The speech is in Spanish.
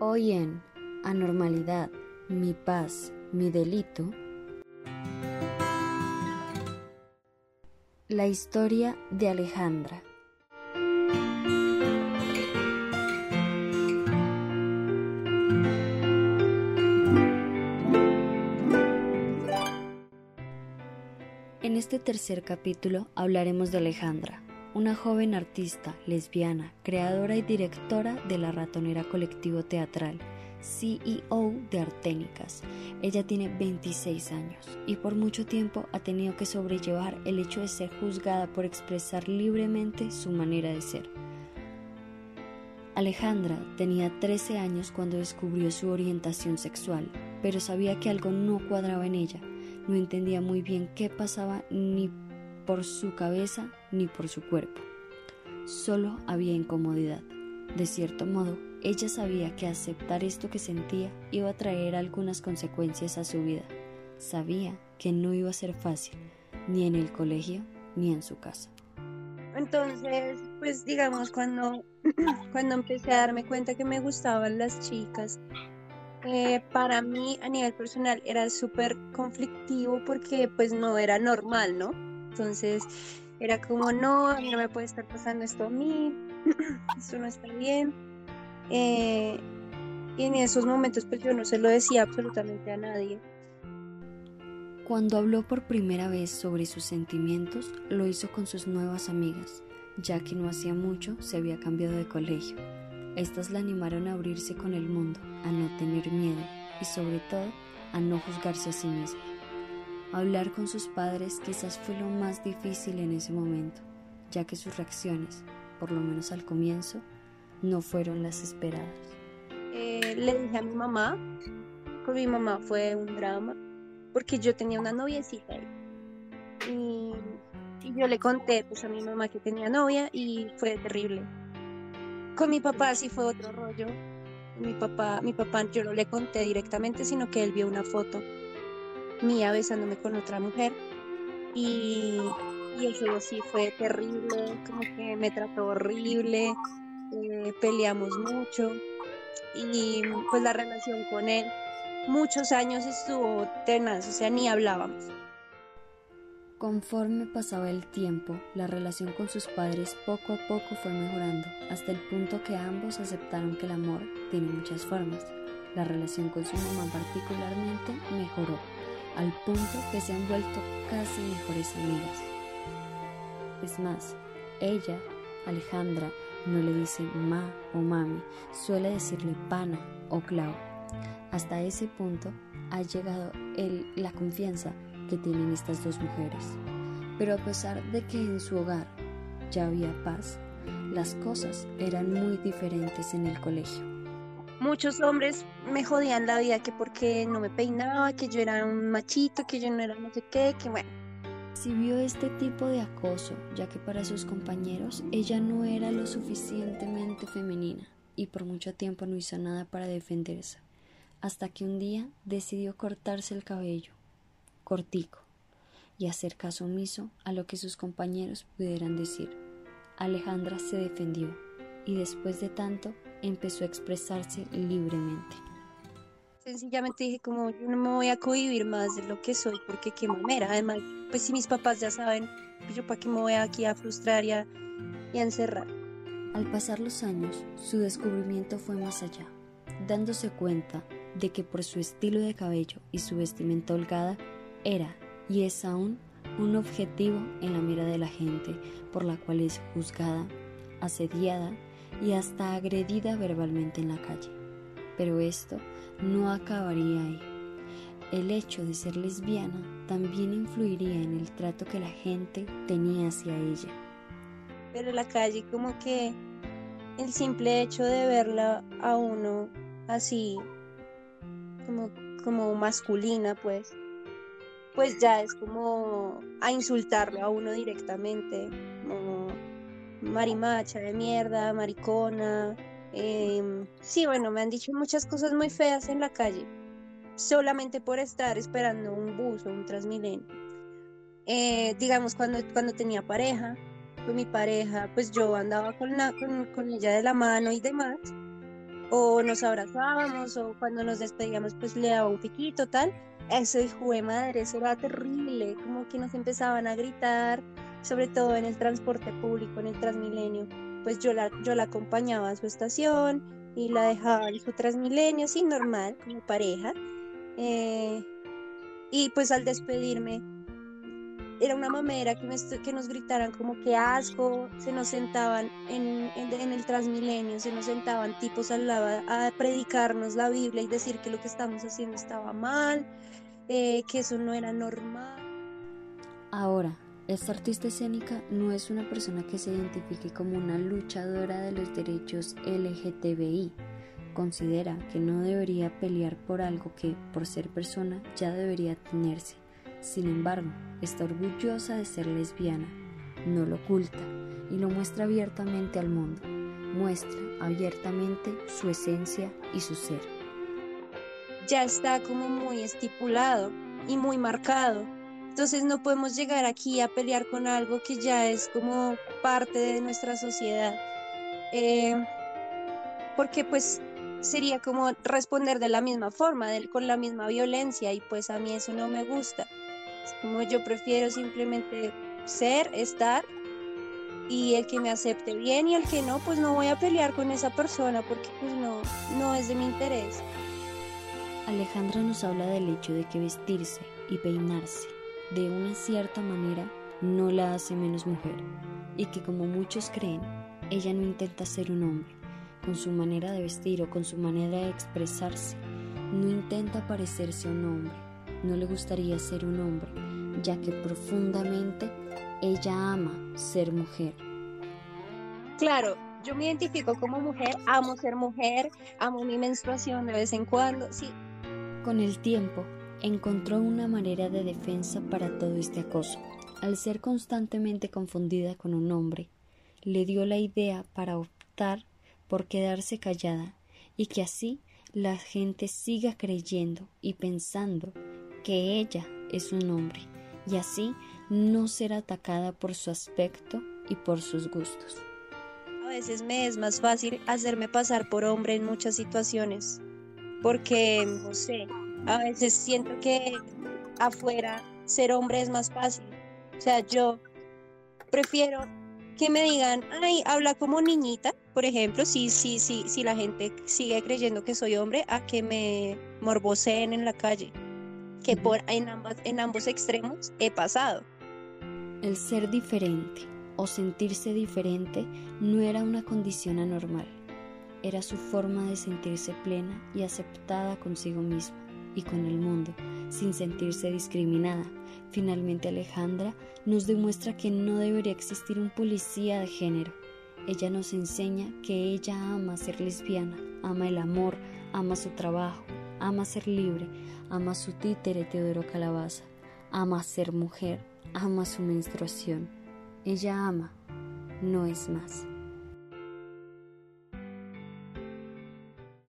Hoy en Anormalidad, mi paz, mi delito. La historia de Alejandra. En este tercer capítulo hablaremos de Alejandra, una joven artista, lesbiana, creadora y directora de la Ratonera Colectivo Teatral, CEO de Arténicas. Ella tiene 26 años y por mucho tiempo ha tenido que sobrellevar el hecho de ser juzgada por expresar libremente su manera de ser. Alejandra tenía 13 años cuando descubrió su orientación sexual, pero sabía que algo no cuadraba en ella. No entendía muy bien qué pasaba ni por su cabeza ni por su cuerpo. Solo había incomodidad. De cierto modo, ella sabía que aceptar esto que sentía iba a traer algunas consecuencias a su vida. Sabía que no iba a ser fácil, ni en el colegio ni en su casa. Entonces, pues digamos, cuando, cuando empecé a darme cuenta que me gustaban las chicas, eh, para mí a nivel personal era súper conflictivo porque pues no era normal, ¿no? Entonces era como, no, no me puede estar pasando esto a mí, esto no está bien. Eh, y en esos momentos pues yo no se lo decía absolutamente a nadie. Cuando habló por primera vez sobre sus sentimientos, lo hizo con sus nuevas amigas, ya que no hacía mucho se había cambiado de colegio. Estas la animaron a abrirse con el mundo, a no tener miedo y sobre todo a no juzgarse a sí misma. Hablar con sus padres quizás fue lo más difícil en ese momento, ya que sus reacciones, por lo menos al comienzo, no fueron las esperadas. Eh, le dije a mi mamá, con mi mamá fue un drama, porque yo tenía una noviecita y, y yo le conté pues, a mi mamá que tenía novia y fue terrible. Con mi papá sí fue otro rollo. Mi papá, mi papá yo no le conté directamente, sino que él vio una foto mía besándome con otra mujer y, y eso sí fue terrible, como que me trató horrible, eh, peleamos mucho y pues la relación con él muchos años estuvo tenaz, o sea, ni hablábamos. Conforme pasaba el tiempo, la relación con sus padres poco a poco fue mejorando, hasta el punto que ambos aceptaron que el amor tiene muchas formas. La relación con su mamá particularmente mejoró, al punto que se han vuelto casi mejores amigas. Es más, ella, Alejandra, no le dice ma o mami, suele decirle pana o clau. Hasta ese punto ha llegado el, la confianza que tienen estas dos mujeres. Pero a pesar de que en su hogar ya había paz, las cosas eran muy diferentes en el colegio. Muchos hombres me jodían la vida que porque no me peinaba, que yo era un machito, que yo no era no sé qué, que bueno. Si vio este tipo de acoso, ya que para sus compañeros ella no era lo suficientemente femenina y por mucho tiempo no hizo nada para defenderse, hasta que un día decidió cortarse el cabello, cortico, y hacer caso omiso a lo que sus compañeros pudieran decir. Alejandra se defendió y después de tanto empezó a expresarse libremente. Sencillamente dije como yo no me voy a cohibir más de lo que soy porque qué mamera. Además, pues si mis papás ya saben, pues yo para qué me voy aquí a frustrar y a, y a encerrar. Al pasar los años, su descubrimiento fue más allá, dándose cuenta de que por su estilo de cabello y su vestimenta holgada era y es aún un objetivo en la mira de la gente por la cual es juzgada, asediada y hasta agredida verbalmente en la calle. Pero esto no acabaría ahí. El hecho de ser lesbiana también influiría en el trato que la gente tenía hacia ella. Pero la calle como que el simple hecho de verla a uno así como, como masculina pues pues ya es como a insultarlo a uno directamente marimacha de mierda, maricona, Em, sí, bueno, me han dicho muchas cosas muy feas en la calle, solamente por estar esperando un bus o un transmilenio. Eh, digamos, cuando, cuando tenía pareja, con mi pareja, pues yo andaba con, con, con ella de la mano y demás. o nos abrazábamos o cuando nos despedíamos pues le daba un piquito tal. Eso hijo de madre, eso era terrible, como que nos empezaban a gritar, sobre todo en el transporte público, en el Transmilenio. Pues yo la, yo la acompañaba a su estación y la dejaba en su Transmilenio, así normal, como pareja. Eh, y pues al despedirme era una mamera que, que nos gritaran como que asco, se nos sentaban en, en, el Transmilenio, se nos sentaban tipos al lado a predicarnos la Biblia y decir que lo que estamos haciendo estaba mal, eh, que eso no era normal. Ahora, esta artista escénica no es una persona que se identifique como una luchadora de los derechos LGTBI. Considera que no debería pelear por algo que, por ser persona, ya debería tenerse sin embargo, está orgullosa de ser lesbiana, no lo oculta y lo muestra abiertamente al mundo, muestra abiertamente su esencia y su ser. Ya está como muy estipulado y muy marcado. Entonces no podemos llegar aquí a pelear con algo que ya es como parte de nuestra sociedad. Eh, porque pues sería como responder de la misma forma, con la misma violencia y pues a mí eso no me gusta. Como yo prefiero simplemente ser, estar y el que me acepte bien y el que no, pues no voy a pelear con esa persona porque pues no, no es de mi interés. Alejandra nos habla del hecho de que vestirse y peinarse de una cierta manera no la hace menos mujer y que como muchos creen, ella no intenta ser un hombre con su manera de vestir o con su manera de expresarse, no intenta parecerse a un hombre no le gustaría ser un hombre, ya que profundamente ella ama ser mujer. Claro, yo me identifico como mujer, amo ser mujer, amo mi menstruación de vez en cuando, sí. Con el tiempo, encontró una manera de defensa para todo este acoso. Al ser constantemente confundida con un hombre, le dio la idea para optar por quedarse callada y que así la gente siga creyendo y pensando que ella es un hombre y así no ser atacada por su aspecto y por sus gustos. A veces me es más fácil hacerme pasar por hombre en muchas situaciones, porque, no sé, a veces siento que afuera ser hombre es más fácil. O sea, yo prefiero que me digan, ay, habla como niñita, por ejemplo, si, si, si, si la gente sigue creyendo que soy hombre, a que me morboseen en la calle que por en, en ambos extremos he pasado. El ser diferente o sentirse diferente no era una condición anormal, era su forma de sentirse plena y aceptada consigo misma y con el mundo, sin sentirse discriminada. Finalmente Alejandra nos demuestra que no debería existir un policía de género. Ella nos enseña que ella ama ser lesbiana, ama el amor, ama su trabajo, ama ser libre, ama su títere Teodoro Calabaza, ama ser mujer, ama su menstruación. Ella ama, no es más.